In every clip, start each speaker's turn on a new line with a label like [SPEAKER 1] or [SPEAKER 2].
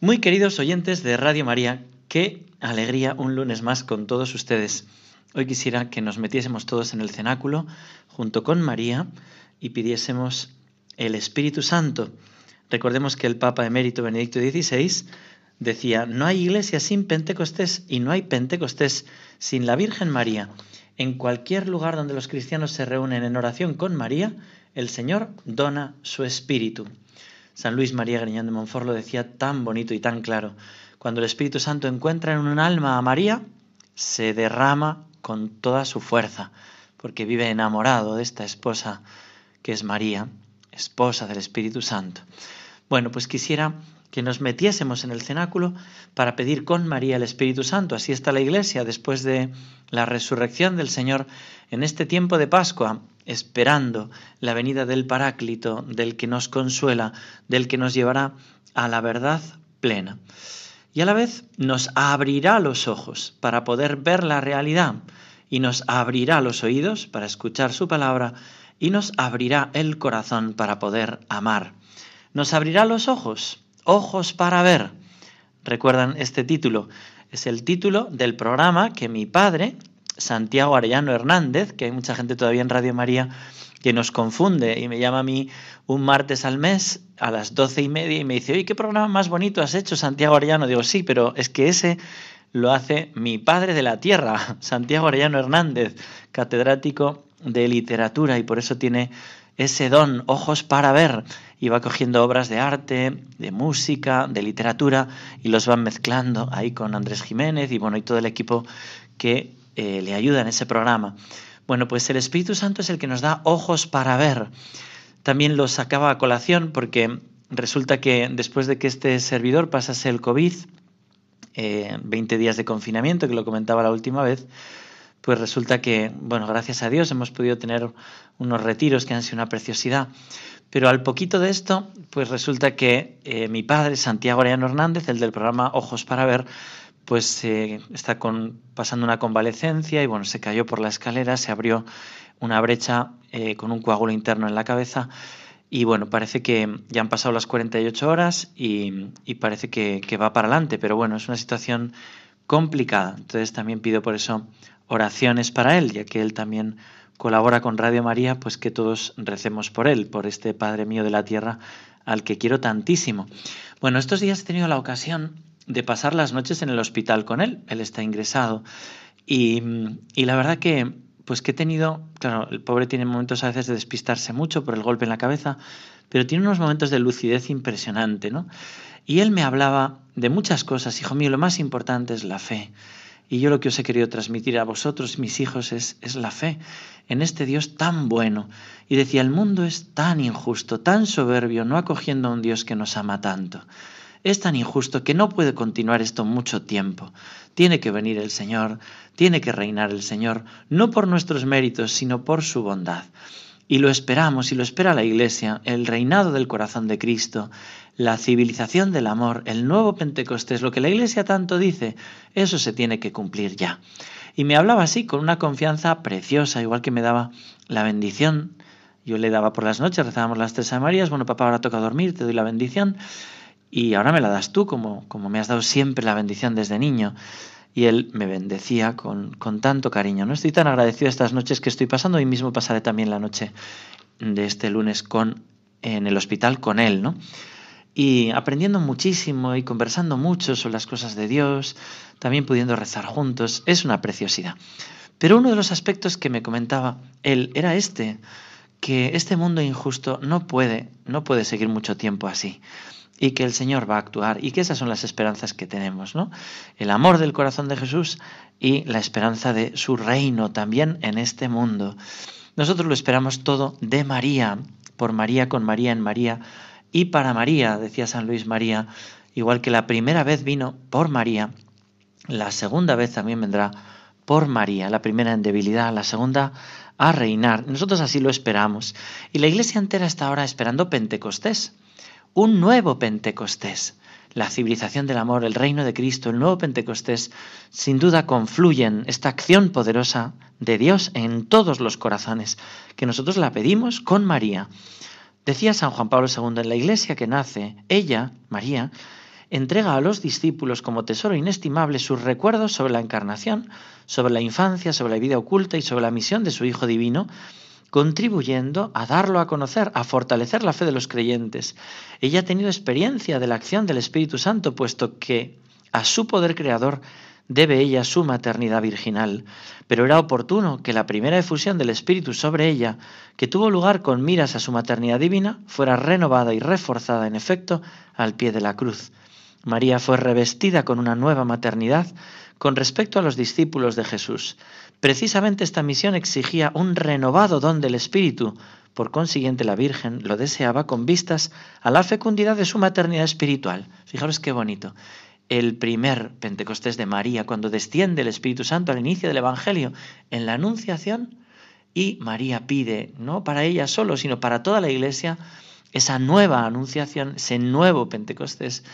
[SPEAKER 1] Muy queridos oyentes de Radio María, qué alegría un lunes más con todos ustedes. Hoy quisiera que nos metiésemos todos en el cenáculo junto con María y pidiésemos el Espíritu Santo. Recordemos que el Papa emérito Benedicto XVI decía, no hay iglesia sin Pentecostés y no hay Pentecostés sin la Virgen María. En cualquier lugar donde los cristianos se reúnen en oración con María, el Señor dona su Espíritu. San Luis María Griñán de Montfort lo decía tan bonito y tan claro. Cuando el Espíritu Santo encuentra en un alma a María, se derrama con toda su fuerza, porque vive enamorado de esta esposa que es María, esposa del Espíritu Santo. Bueno, pues quisiera que nos metiésemos en el cenáculo para pedir con María el Espíritu Santo. Así está la Iglesia después de la resurrección del Señor en este tiempo de Pascua, esperando la venida del Paráclito, del que nos consuela, del que nos llevará a la verdad plena. Y a la vez nos abrirá los ojos para poder ver la realidad y nos abrirá los oídos para escuchar su palabra y nos abrirá el corazón para poder amar. Nos abrirá los ojos, ojos para ver. ¿Recuerdan este título? Es el título del programa que mi padre, Santiago Arellano Hernández, que hay mucha gente todavía en Radio María que nos confunde y me llama a mí un martes al mes a las doce y media y me dice, oye, ¿qué programa más bonito has hecho, Santiago Arellano? Digo, sí, pero es que ese lo hace mi padre de la tierra, Santiago Arellano Hernández, catedrático de literatura y por eso tiene ese don, ojos para ver, y va cogiendo obras de arte, de música, de literatura y los van mezclando ahí con Andrés Jiménez y bueno, y todo el equipo que eh, le ayuda en ese programa. Bueno, pues el Espíritu Santo es el que nos da ojos para ver. También lo sacaba a colación porque resulta que después de que este servidor pasase el COVID, 20 eh, días de confinamiento, que lo comentaba la última vez, pues resulta que, bueno, gracias a Dios hemos podido tener unos retiros que han sido una preciosidad. Pero al poquito de esto, pues resulta que eh, mi padre, Santiago Ariano Hernández, el del programa Ojos para Ver, pues eh, está con, pasando una convalecencia y bueno, se cayó por la escalera, se abrió una brecha eh, con un coágulo interno en la cabeza y bueno, parece que ya han pasado las 48 horas y, y parece que, que, va para adelante, pero bueno, es una situación complicada. Entonces también pido por eso oraciones para él, ya que él también colabora con Radio María, pues que todos recemos por él, por este Padre mío de la tierra al que quiero tantísimo. Bueno, estos días he tenido la ocasión de pasar las noches en el hospital con él. Él está ingresado. Y, la verdad que, pues que he tenido, claro, el pobre tiene momentos a veces de despistarse mucho por el golpe en la cabeza, pero tiene unos momentos de lucidez impresionante, ¿no? Y él me hablaba de muchas cosas, hijo mío, lo más importante es la fe. Y yo lo que os he querido transmitir a vosotros, mis hijos, es, es la fe en este Dios tan bueno. Y decía, el mundo es tan injusto, tan soberbio, no acogiendo a un Dios que nos ama tanto. Es tan injusto que no puede continuar esto mucho tiempo. Tiene que venir el Señor, tiene que reinar el Señor, no por nuestros méritos, sino por su bondad. Y lo esperamos y lo espera la Iglesia, el reinado del corazón de Cristo, la civilización del amor, el nuevo Pentecostés, lo que la Iglesia tanto dice, eso se tiene que cumplir ya. Y me hablaba así, con una confianza preciosa, igual que me daba la bendición. Yo le daba por las noches, rezábamos las tres Marías, bueno papá, ahora toca dormir, te doy la bendición y ahora me la das tú como, como me has dado siempre la bendición desde niño. Y él me bendecía con, con tanto cariño. No estoy tan agradecido estas noches que estoy pasando. Hoy mismo pasaré también la noche de este lunes con, en el hospital con él, ¿no? Y aprendiendo muchísimo y conversando mucho sobre las cosas de Dios, también pudiendo rezar juntos, es una preciosidad. Pero uno de los aspectos que me comentaba él era este, que este mundo injusto no puede, no puede seguir mucho tiempo así y que el Señor va a actuar y que esas son las esperanzas que tenemos, ¿no? El amor del corazón de Jesús y la esperanza de su reino también en este mundo. Nosotros lo esperamos todo de María, por María, con María, en María y para María, decía San Luis María, igual que la primera vez vino por María, la segunda vez también vendrá por María, la primera en debilidad, la segunda a reinar. Nosotros así lo esperamos. Y la iglesia entera está ahora esperando Pentecostés, un nuevo Pentecostés. La civilización del amor, el reino de Cristo, el nuevo Pentecostés, sin duda confluyen esta acción poderosa de Dios en todos los corazones, que nosotros la pedimos con María. Decía San Juan Pablo II, en la iglesia que nace, ella, María, entrega a los discípulos como tesoro inestimable sus recuerdos sobre la encarnación, sobre la infancia, sobre la vida oculta y sobre la misión de su Hijo Divino, contribuyendo a darlo a conocer, a fortalecer la fe de los creyentes. Ella ha tenido experiencia de la acción del Espíritu Santo, puesto que a su poder creador debe ella su maternidad virginal, pero era oportuno que la primera efusión del Espíritu sobre ella, que tuvo lugar con miras a su maternidad divina, fuera renovada y reforzada en efecto al pie de la cruz. María fue revestida con una nueva maternidad con respecto a los discípulos de Jesús. Precisamente esta misión exigía un renovado don del Espíritu. Por consiguiente, la Virgen lo deseaba con vistas a la fecundidad de su maternidad espiritual. Fijaros qué bonito. El primer Pentecostés de María, cuando desciende el Espíritu Santo al inicio del Evangelio, en la Anunciación, y María pide, no para ella solo, sino para toda la Iglesia, esa nueva anunciación, ese nuevo Pentecostés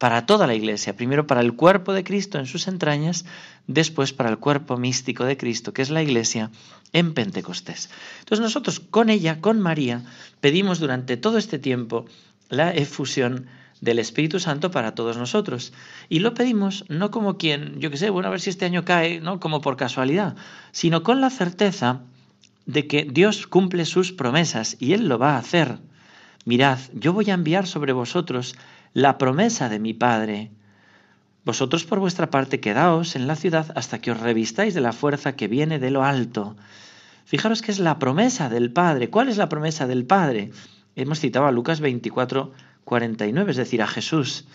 [SPEAKER 1] para toda la Iglesia, primero para el cuerpo de Cristo en sus entrañas, después para el cuerpo místico de Cristo, que es la Iglesia, en Pentecostés. Entonces nosotros con ella, con María, pedimos durante todo este tiempo la efusión del Espíritu Santo para todos nosotros. Y lo pedimos no como quien, yo qué sé, bueno, a ver si este año cae, no como por casualidad, sino con la certeza de que Dios cumple sus promesas y Él lo va a hacer. Mirad, yo voy a enviar sobre vosotros la promesa de mi Padre. Vosotros por vuestra parte quedaos en la ciudad hasta que os revistáis de la fuerza que viene de lo alto. Fijaros que es la promesa del Padre. ¿Cuál es la promesa del Padre? Hemos citado a Lucas 24, 49, es decir, a Jesús.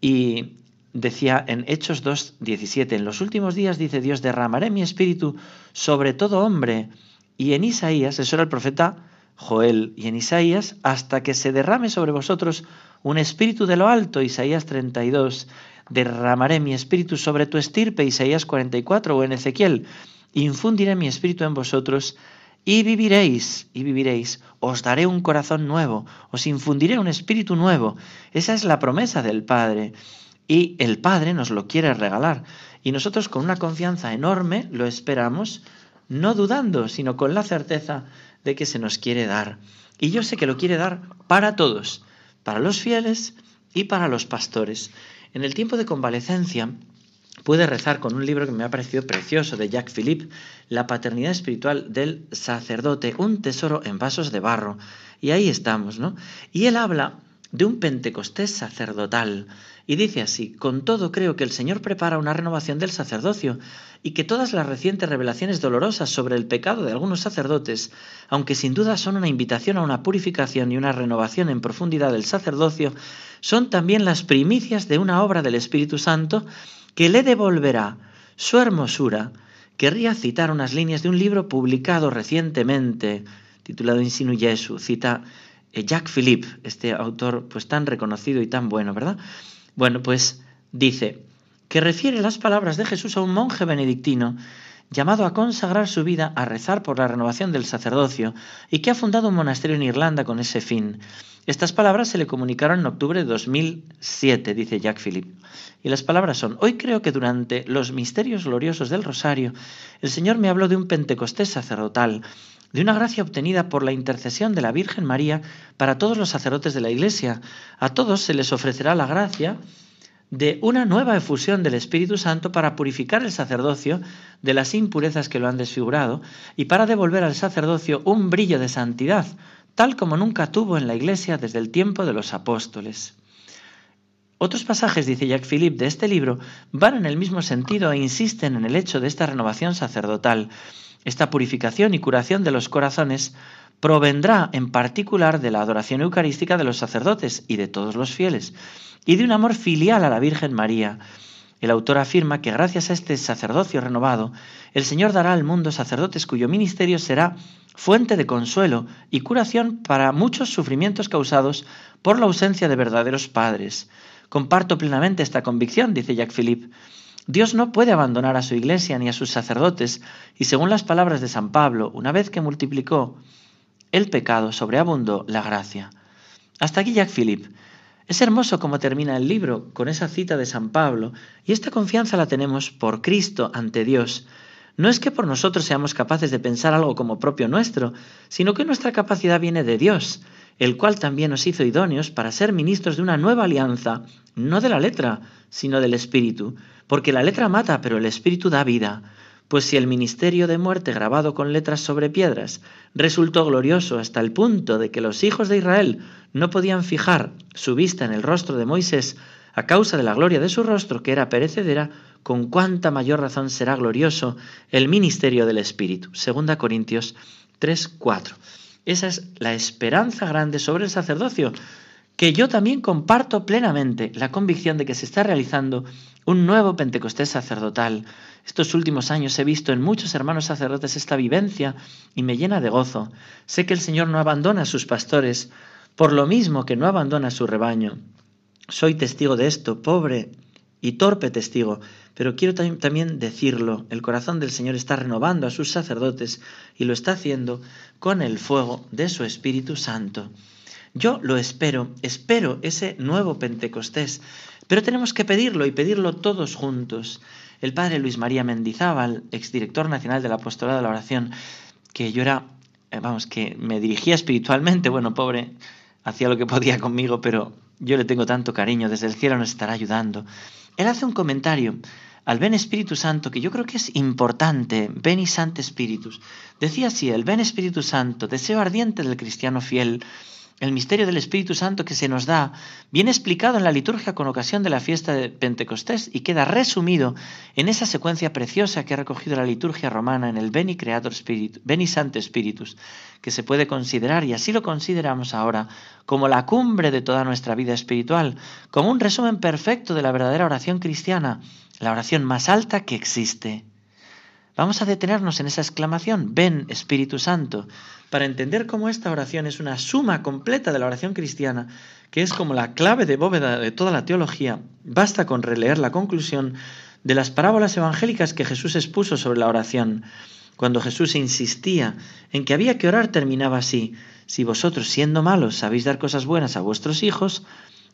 [SPEAKER 1] Y decía en Hechos 2, 17, en los últimos días, dice Dios, derramaré mi espíritu sobre todo hombre. Y en Isaías, eso era el profeta Joel, y en Isaías, hasta que se derrame sobre vosotros un espíritu de lo alto, Isaías 32, derramaré mi espíritu sobre tu estirpe, Isaías 44, o en Ezequiel, infundiré mi espíritu en vosotros y viviréis, y viviréis, os daré un corazón nuevo, os infundiré un espíritu nuevo. Esa es la promesa del Padre. Y el Padre nos lo quiere regalar. Y nosotros con una confianza enorme lo esperamos, no dudando, sino con la certeza de que se nos quiere dar. Y yo sé que lo quiere dar para todos para los fieles y para los pastores. En el tiempo de convalecencia pude rezar con un libro que me ha parecido precioso de Jacques Philippe, La paternidad espiritual del sacerdote, un tesoro en vasos de barro. Y ahí estamos, ¿no? Y él habla de un Pentecostés sacerdotal. Y dice así, con todo creo que el Señor prepara una renovación del sacerdocio y que todas las recientes revelaciones dolorosas sobre el pecado de algunos sacerdotes, aunque sin duda son una invitación a una purificación y una renovación en profundidad del sacerdocio, son también las primicias de una obra del Espíritu Santo que le devolverá su hermosura. Querría citar unas líneas de un libro publicado recientemente, titulado Insinu Jesu, cita Jacques Philippe, este autor pues tan reconocido y tan bueno, ¿verdad? Bueno, pues dice que refiere las palabras de Jesús a un monje benedictino llamado a consagrar su vida a rezar por la renovación del sacerdocio y que ha fundado un monasterio en Irlanda con ese fin. Estas palabras se le comunicaron en octubre de 2007, dice Jacques Philippe. Y las palabras son, hoy creo que durante los misterios gloriosos del rosario, el Señor me habló de un Pentecostés sacerdotal, de una gracia obtenida por la intercesión de la Virgen María para todos los sacerdotes de la Iglesia. A todos se les ofrecerá la gracia de una nueva efusión del Espíritu Santo para purificar el sacerdocio de las impurezas que lo han desfigurado y para devolver al sacerdocio un brillo de santidad, tal como nunca tuvo en la Iglesia desde el tiempo de los apóstoles. Otros pasajes, dice Jacques Philippe, de este libro van en el mismo sentido e insisten en el hecho de esta renovación sacerdotal esta purificación y curación de los corazones provendrá en particular de la adoración eucarística de los sacerdotes y de todos los fieles, y de un amor filial a la Virgen María. El autor afirma que gracias a este sacerdocio renovado, el Señor dará al mundo sacerdotes cuyo ministerio será fuente de consuelo y curación para muchos sufrimientos causados por la ausencia de verdaderos padres. Comparto plenamente esta convicción, dice Jacques Philippe. Dios no puede abandonar a su iglesia ni a sus sacerdotes, y según las palabras de San Pablo, una vez que multiplicó el pecado, sobreabundó la gracia. Hasta aquí Jacques Philippe. Es hermoso cómo termina el libro con esa cita de San Pablo, y esta confianza la tenemos por Cristo ante Dios. No es que por nosotros seamos capaces de pensar algo como propio nuestro, sino que nuestra capacidad viene de Dios, el cual también nos hizo idóneos para ser ministros de una nueva alianza, no de la letra, sino del Espíritu, porque la letra mata, pero el Espíritu da vida. Pues si el ministerio de muerte grabado con letras sobre piedras resultó glorioso hasta el punto de que los hijos de Israel no podían fijar su vista en el rostro de Moisés a causa de la gloria de su rostro, que era perecedera, con cuánta mayor razón será glorioso el ministerio del Espíritu. Segunda Corintios 3, 4. Esa es la esperanza grande sobre el sacerdocio, que yo también comparto plenamente la convicción de que se está realizando un nuevo Pentecostés sacerdotal. Estos últimos años he visto en muchos hermanos sacerdotes esta vivencia y me llena de gozo. Sé que el Señor no abandona a sus pastores, por lo mismo que no abandona a su rebaño. Soy testigo de esto, pobre y torpe testigo, pero quiero también decirlo, el corazón del Señor está renovando a sus sacerdotes y lo está haciendo con el fuego de su Espíritu Santo. Yo lo espero, espero ese nuevo Pentecostés, pero tenemos que pedirlo y pedirlo todos juntos. El padre Luis María Mendizábal, exdirector nacional del Apostolado de la Oración, que yo era, eh, vamos, que me dirigía espiritualmente, bueno, pobre, hacía lo que podía conmigo, pero yo le tengo tanto cariño, desde el cielo nos estará ayudando. Él hace un comentario al Ven Espíritu Santo que yo creo que es importante, Ven y Santo Espíritus. Decía así, el Ven Espíritu Santo, deseo ardiente del cristiano fiel, el misterio del Espíritu Santo que se nos da viene explicado en la liturgia con ocasión de la fiesta de Pentecostés y queda resumido en esa secuencia preciosa que ha recogido la liturgia romana en el Beni Creator Spiritus, Spiritus, que se puede considerar, y así lo consideramos ahora, como la cumbre de toda nuestra vida espiritual, como un resumen perfecto de la verdadera oración cristiana, la oración más alta que existe. Vamos a detenernos en esa exclamación, ven Espíritu Santo, para entender cómo esta oración es una suma completa de la oración cristiana, que es como la clave de bóveda de toda la teología. Basta con releer la conclusión de las parábolas evangélicas que Jesús expuso sobre la oración. Cuando Jesús insistía en que había que orar, terminaba así, si vosotros siendo malos sabéis dar cosas buenas a vuestros hijos,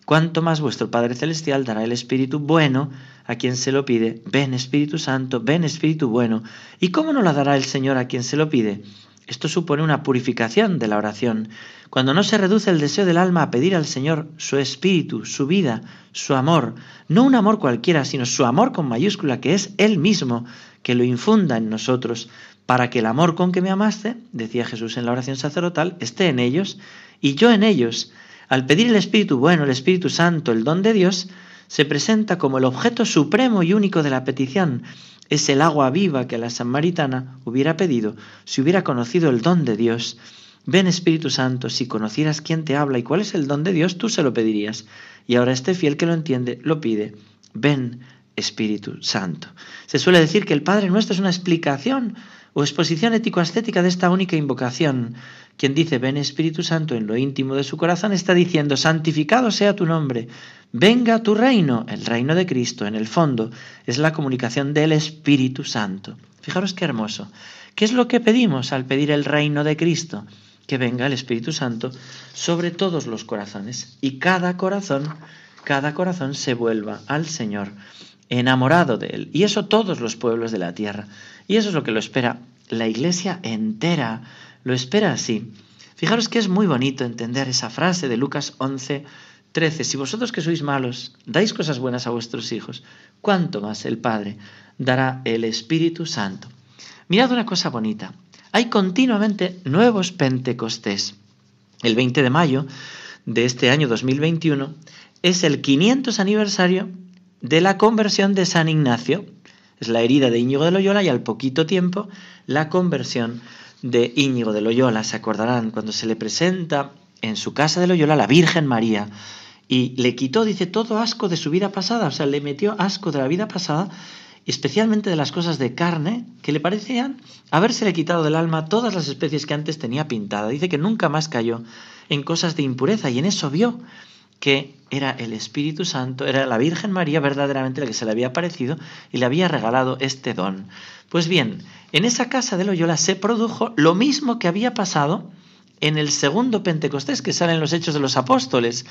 [SPEAKER 1] cuánto más vuestro Padre Celestial dará el Espíritu bueno a quien se lo pide. Ven Espíritu Santo, ven Espíritu bueno. ¿Y cómo no la dará el Señor a quien se lo pide? Esto supone una purificación de la oración. Cuando no se reduce el deseo del alma a pedir al Señor su espíritu, su vida, su amor, no un amor cualquiera, sino su amor con mayúscula, que es Él mismo, que lo infunda en nosotros, para que el amor con que me amaste, decía Jesús en la oración sacerdotal, esté en ellos y yo en ellos, al pedir el Espíritu bueno, el Espíritu Santo, el don de Dios, se presenta como el objeto supremo y único de la petición. Es el agua viva que la samaritana hubiera pedido si hubiera conocido el don de Dios. Ven Espíritu Santo, si conocieras quién te habla y cuál es el don de Dios, tú se lo pedirías. Y ahora este fiel que lo entiende lo pide. Ven Espíritu Santo. Se suele decir que el Padre Nuestro es una explicación o exposición ético-estética de esta única invocación. Quien dice ven Espíritu Santo en lo íntimo de su corazón está diciendo santificado sea tu nombre, venga tu reino, el reino de Cristo. En el fondo es la comunicación del Espíritu Santo. Fijaros qué hermoso. ¿Qué es lo que pedimos al pedir el reino de Cristo? Que venga el Espíritu Santo sobre todos los corazones y cada corazón, cada corazón se vuelva al Señor enamorado de Él. Y eso todos los pueblos de la tierra. Y eso es lo que lo espera la iglesia entera lo espera así. Fijaros que es muy bonito entender esa frase de Lucas 11, 13. Si vosotros que sois malos dais cosas buenas a vuestros hijos, ¿cuánto más el Padre dará el Espíritu Santo? Mirad una cosa bonita. Hay continuamente nuevos Pentecostés. El 20 de mayo de este año 2021 es el 500 aniversario de la conversión de San Ignacio. Es la herida de Íñigo de Loyola y al poquito tiempo la conversión de Íñigo de Loyola, se acordarán, cuando se le presenta en su casa de Loyola la Virgen María y le quitó, dice, todo asco de su vida pasada, o sea, le metió asco de la vida pasada, especialmente de las cosas de carne, que le parecían habérsele quitado del alma todas las especies que antes tenía pintada. Dice que nunca más cayó en cosas de impureza y en eso vio que era el Espíritu Santo, era la Virgen María verdaderamente la que se le había aparecido y le había regalado este don. Pues bien, en esa casa de Loyola se produjo lo mismo que había pasado en el segundo Pentecostés que sale en los Hechos de los Apóstoles.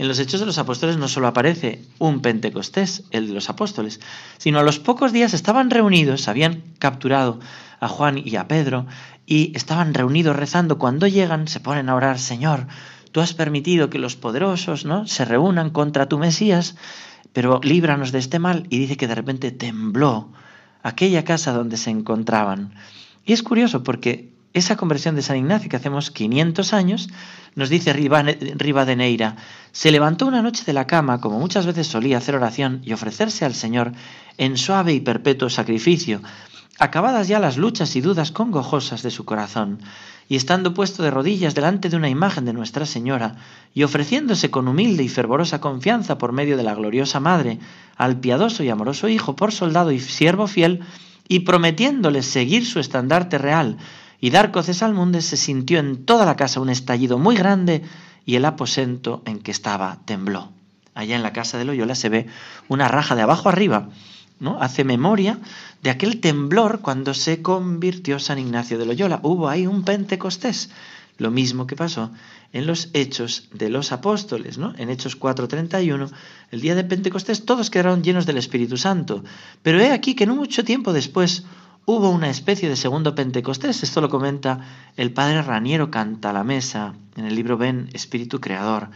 [SPEAKER 1] En los Hechos de los Apóstoles no solo aparece un Pentecostés, el de los Apóstoles, sino a los pocos días estaban reunidos, habían capturado a Juan y a Pedro y estaban reunidos rezando. Cuando llegan se ponen a orar, Señor, tú has permitido que los poderosos ¿no? se reúnan contra tu Mesías, pero líbranos de este mal. Y dice que de repente tembló aquella casa donde se encontraban. Y es curioso porque esa conversión de San Ignacio que hacemos 500 años, nos dice Rivadeneira, se levantó una noche de la cama, como muchas veces solía hacer oración y ofrecerse al Señor en suave y perpetuo sacrificio, acabadas ya las luchas y dudas congojosas de su corazón, y estando puesto de rodillas delante de una imagen de Nuestra Señora, y ofreciéndose con humilde y fervorosa confianza por medio de la gloriosa Madre, al piadoso y amoroso Hijo por soldado y siervo fiel, y prometiéndole seguir su estandarte real, y dar coces al mundo se sintió en toda la casa un estallido muy grande y el aposento en que estaba tembló. Allá en la casa de Loyola se ve una raja de abajo arriba, Hace memoria de aquel temblor cuando se convirtió San Ignacio de Loyola. Hubo ahí un Pentecostés, lo mismo que pasó en los Hechos de los Apóstoles, ¿no? En Hechos 4:31, el día de Pentecostés todos quedaron llenos del Espíritu Santo, pero he aquí que no mucho tiempo después hubo una especie de segundo Pentecostés. Esto lo comenta el padre Raniero Canta la Mesa en el libro Ven, Espíritu Creador.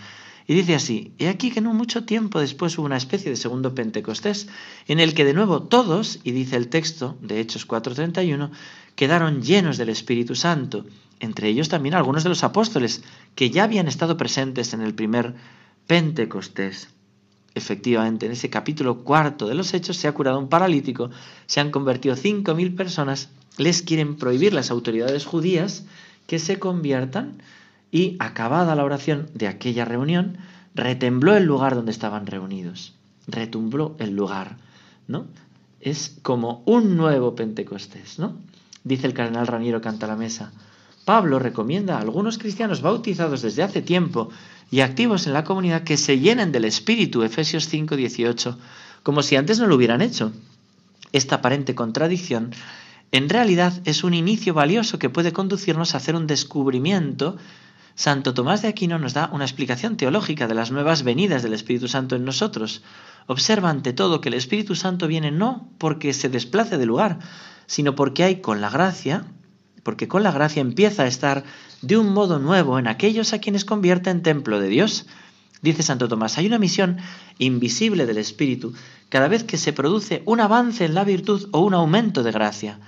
[SPEAKER 1] Y dice así, he aquí que no mucho tiempo después hubo una especie de segundo Pentecostés, en el que de nuevo todos, y dice el texto de Hechos 4.31, quedaron llenos del Espíritu Santo, entre ellos también algunos de los apóstoles, que ya habían estado presentes en el primer Pentecostés. Efectivamente, en ese capítulo cuarto de los Hechos se ha curado un paralítico, se han convertido 5.000 personas, les quieren prohibir las autoridades judías que se conviertan y acabada la oración de aquella reunión, retembló el lugar donde estaban reunidos, retumbló el lugar, ¿no? Es como un nuevo Pentecostés, ¿no? Dice el cardenal Raniero Canta la Mesa. Pablo recomienda a algunos cristianos bautizados desde hace tiempo y activos en la comunidad que se llenen del Espíritu, Efesios 5, 18, como si antes no lo hubieran hecho. Esta aparente contradicción en realidad es un inicio valioso que puede conducirnos a hacer un descubrimiento. Santo Tomás de Aquino nos da una explicación teológica de las nuevas venidas del Espíritu Santo en nosotros. Observa ante todo que el Espíritu Santo viene no porque se desplace de lugar, sino porque hay con la gracia, porque con la gracia empieza a estar de un modo nuevo en aquellos a quienes convierte en templo de Dios. Dice Santo Tomás, hay una misión invisible del Espíritu cada vez que se produce un avance en la virtud o un aumento de gracia.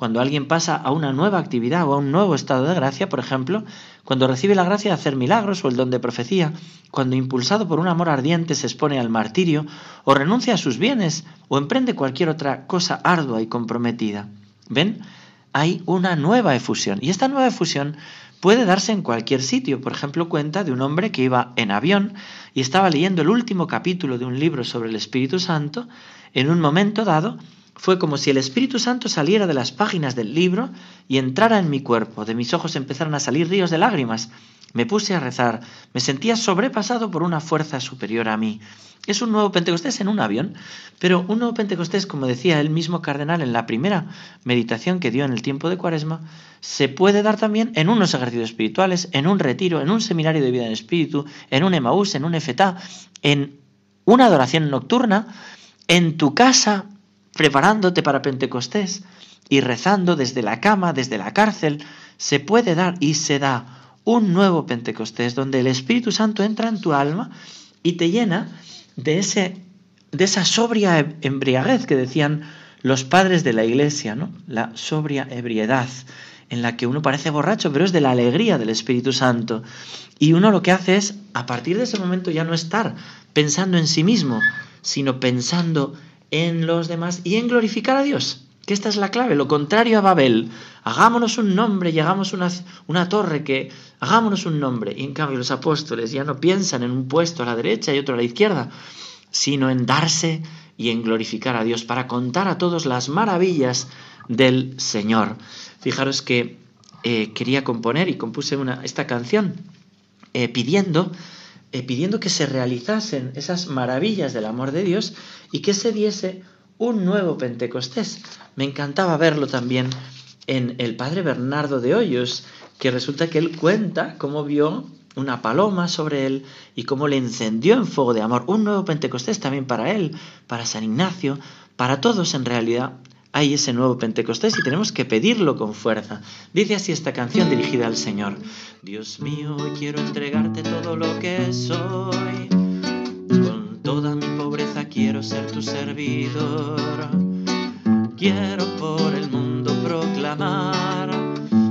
[SPEAKER 1] Cuando alguien pasa a una nueva actividad o a un nuevo estado de gracia, por ejemplo, cuando recibe la gracia de hacer milagros o el don de profecía, cuando impulsado por un amor ardiente se expone al martirio, o renuncia a sus bienes, o emprende cualquier otra cosa ardua y comprometida. ¿Ven? Hay una nueva efusión. Y esta nueva efusión puede darse en cualquier sitio. Por ejemplo, cuenta de un hombre que iba en avión y estaba leyendo el último capítulo de un libro sobre el Espíritu Santo. En un momento dado, fue como si el Espíritu Santo saliera de las páginas del libro y entrara en mi cuerpo. De mis ojos empezaron a salir ríos de lágrimas. Me puse a rezar. Me sentía sobrepasado por una fuerza superior a mí. Es un nuevo Pentecostés en un avión, pero un nuevo Pentecostés, como decía el mismo cardenal en la primera meditación que dio en el tiempo de Cuaresma, se puede dar también en unos ejercicios espirituales, en un retiro, en un seminario de vida en espíritu, en un Emaús, en un Efetá, en una adoración nocturna, en tu casa, preparándote para Pentecostés y rezando desde la cama, desde la cárcel, se puede dar y se da un nuevo Pentecostés donde el Espíritu Santo entra en tu alma y te llena de, ese, de esa sobria embriaguez que decían los padres de la iglesia, ¿no? La sobria ebriedad en la que uno parece borracho, pero es de la alegría del Espíritu Santo. Y uno lo que hace es, a partir de ese momento, ya no estar pensando en sí mismo, sino pensando en los demás y en glorificar a Dios, que esta es la clave, lo contrario a Babel. Hagámonos un nombre y hagamos una, una torre que... Hagámonos un nombre. Y en cambio los apóstoles ya no piensan en un puesto a la derecha y otro a la izquierda, sino en darse y en glorificar a Dios para contar a todos las maravillas del Señor. Fijaros que eh, quería componer y compuse una, esta canción eh, pidiendo, eh, pidiendo que se realizasen esas maravillas del amor de Dios y que se diese un nuevo Pentecostés. Me encantaba verlo también en el padre Bernardo de Hoyos, que resulta que él cuenta cómo vio una paloma sobre él y cómo le encendió en fuego de amor. Un nuevo Pentecostés también para él, para San Ignacio, para todos en realidad, hay ese nuevo Pentecostés y tenemos que pedirlo con fuerza. Dice así esta canción dirigida al Señor. Dios mío, quiero entregarte todo lo que soy. Con toda mi pobreza quiero ser tu servidor. Quiero por el mundo proclamar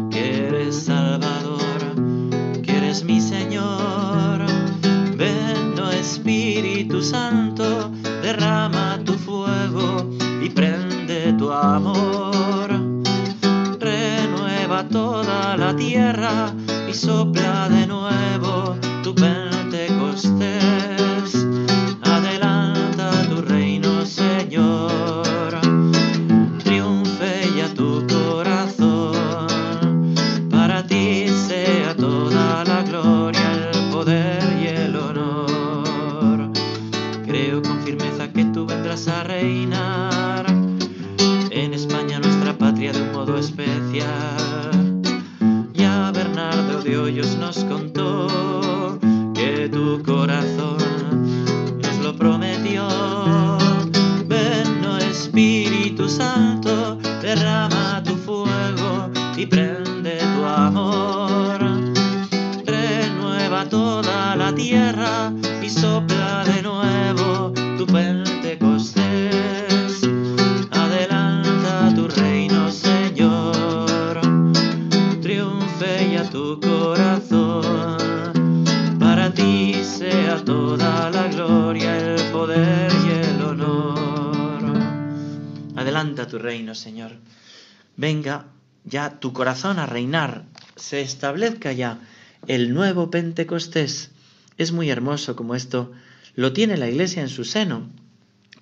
[SPEAKER 1] que eres Salvador, que eres mi Señor. Ven, Espíritu Santo, derrama tu fuego amor. Renueva toda la tierra y sopla de nuevo tu Pentecostés. Adelanta tu reino, Señor. Triunfe ya tu corazón. Para ti sea toda la gloria, el poder y el honor. Creo con firmeza que tú vendrás a reinar tu reino, Señor. Venga ya tu corazón a reinar, se establezca ya el nuevo Pentecostés. Es muy hermoso como esto lo tiene la Iglesia en su seno.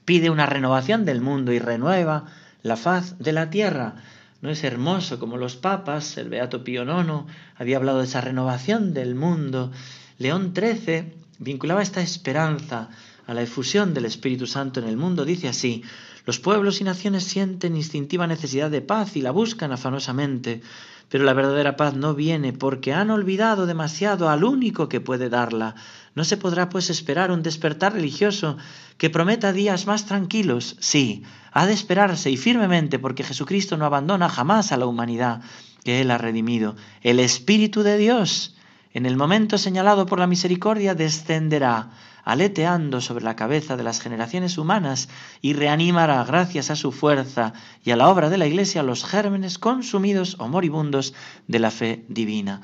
[SPEAKER 1] Pide una renovación del mundo y renueva la faz de la tierra. ¿No es hermoso como los papas, el Beato Pío IX, había hablado de esa renovación del mundo? León XIII vinculaba esta esperanza a la efusión del Espíritu Santo en el mundo. Dice así, los pueblos y naciones sienten instintiva necesidad de paz y la buscan afanosamente, pero la verdadera paz no viene porque han olvidado demasiado al único que puede darla. No se podrá pues esperar un despertar religioso que prometa días más tranquilos. Sí, ha de esperarse y firmemente porque Jesucristo no abandona jamás a la humanidad que Él ha redimido. El Espíritu de Dios, en el momento señalado por la misericordia, descenderá aleteando sobre la cabeza de las generaciones humanas y reanimará, gracias a su fuerza y a la obra de la Iglesia, los gérmenes consumidos o moribundos de la fe divina.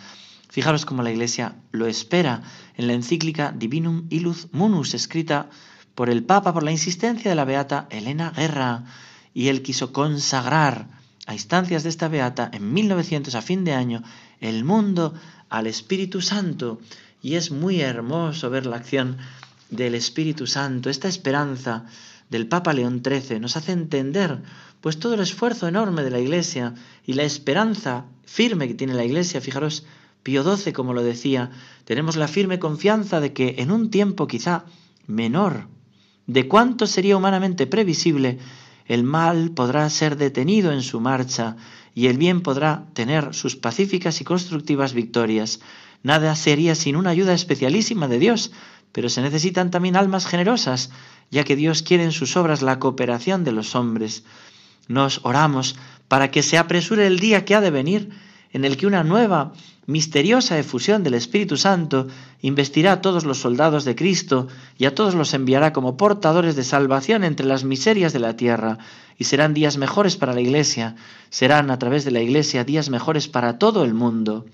[SPEAKER 1] Fijaros cómo la Iglesia lo espera en la encíclica Divinum Illud Munus, escrita por el Papa por la insistencia de la beata Elena Guerra, y él quiso consagrar a instancias de esta beata en 1900 a fin de año el mundo al Espíritu Santo y es muy hermoso ver la acción del Espíritu Santo, esta esperanza del Papa León XIII nos hace entender pues todo el esfuerzo enorme de la Iglesia y la esperanza firme que tiene la Iglesia. Fijaros, Pío XII, como lo decía, tenemos la firme confianza de que en un tiempo quizá menor de cuánto sería humanamente previsible, el mal podrá ser detenido en su marcha y el bien podrá tener sus pacíficas y constructivas victorias. Nada sería sin una ayuda especialísima de Dios, pero se necesitan también almas generosas, ya que Dios quiere en sus obras la cooperación de los hombres. Nos oramos para que se apresure el día que ha de venir, en el que una nueva, misteriosa efusión del Espíritu Santo investirá a todos los soldados de Cristo y a todos los enviará como portadores de salvación entre las miserias de la tierra, y serán días mejores para la Iglesia, serán a través de la Iglesia días mejores para todo el mundo.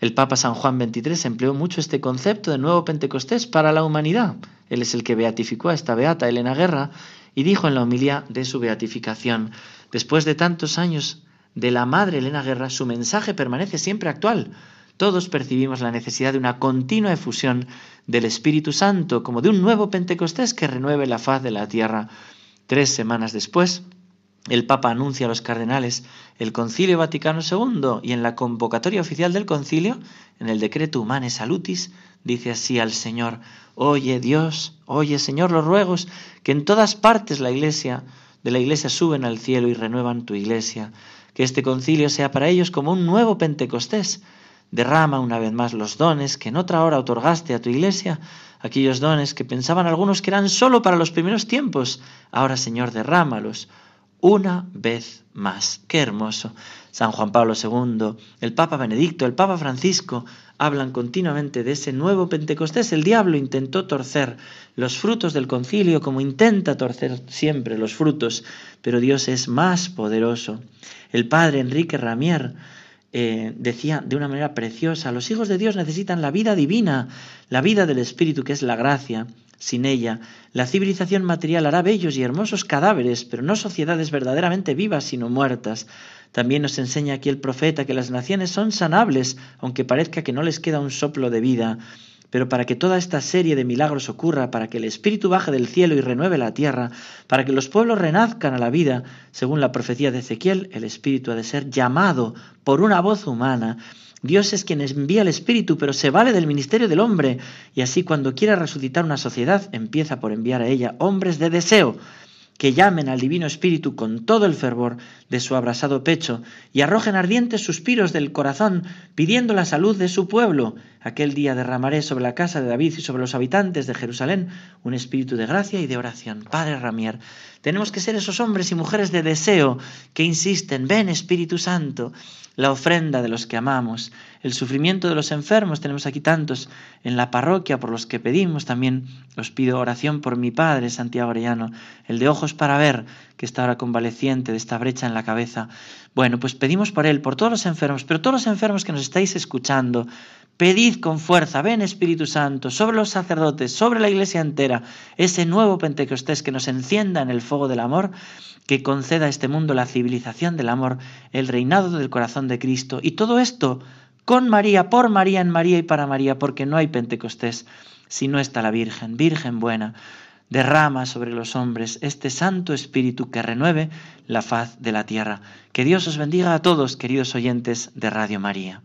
[SPEAKER 1] El Papa San Juan XXIII empleó mucho este concepto de nuevo Pentecostés para la humanidad. Él es el que beatificó a esta beata Elena Guerra y dijo en la homilía de su beatificación, después de tantos años de la Madre Elena Guerra, su mensaje permanece siempre actual. Todos percibimos la necesidad de una continua efusión del Espíritu Santo, como de un nuevo Pentecostés que renueve la faz de la tierra. Tres semanas después, el Papa anuncia a los cardenales el Concilio Vaticano II y en la convocatoria oficial del concilio, en el decreto Humane Salutis, dice así al Señor, oye Dios, oye Señor los ruegos, que en todas partes la iglesia, de la iglesia suben al cielo y renuevan tu iglesia, que este concilio sea para ellos como un nuevo Pentecostés, derrama una vez más los dones que en otra hora otorgaste a tu iglesia, aquellos dones que pensaban algunos que eran sólo para los primeros tiempos, ahora Señor, derrámalos una vez más. Qué hermoso. San Juan Pablo II, el Papa Benedicto, el Papa Francisco hablan continuamente de ese nuevo Pentecostés. El diablo intentó torcer los frutos del concilio como intenta torcer siempre los frutos, pero Dios es más poderoso. El padre Enrique Ramier eh, decía de una manera preciosa, los hijos de Dios necesitan la vida divina, la vida del Espíritu, que es la gracia. Sin ella, la civilización material hará bellos y hermosos cadáveres, pero no sociedades verdaderamente vivas, sino muertas. También nos enseña aquí el profeta que las naciones son sanables, aunque parezca que no les queda un soplo de vida. Pero para que toda esta serie de milagros ocurra, para que el Espíritu baje del cielo y renueve la tierra, para que los pueblos renazcan a la vida, según la profecía de Ezequiel, el Espíritu ha de ser llamado por una voz humana Dios es quien envía el Espíritu, pero se vale del ministerio del hombre. Y así cuando quiera resucitar una sociedad, empieza por enviar a ella hombres de deseo que llamen al Divino Espíritu con todo el fervor de su abrasado pecho y arrojen ardientes suspiros del corazón pidiendo la salud de su pueblo. Aquel día derramaré sobre la casa de David y sobre los habitantes de Jerusalén un espíritu de gracia y de oración. Padre Ramier, tenemos que ser esos hombres y mujeres de deseo que insisten, ven Espíritu Santo, la ofrenda de los que amamos, el sufrimiento de los enfermos, tenemos aquí tantos en la parroquia por los que pedimos, también os pido oración por mi padre, Santiago Arellano, el de ojos para ver, que está ahora convaleciente de esta brecha en la cabeza. Bueno, pues pedimos por él, por todos los enfermos, pero todos los enfermos que nos estáis escuchando, Pedid con fuerza, ven Espíritu Santo, sobre los sacerdotes, sobre la iglesia entera, ese nuevo Pentecostés que nos encienda en el fuego del amor que conceda a este mundo la civilización del amor, el reinado del corazón de Cristo. Y todo esto con María, por María, en María y para María, porque no hay Pentecostés si no está la Virgen, Virgen buena. Derrama sobre los hombres este Santo Espíritu que renueve la faz de la tierra. Que Dios os bendiga a todos, queridos oyentes de Radio María.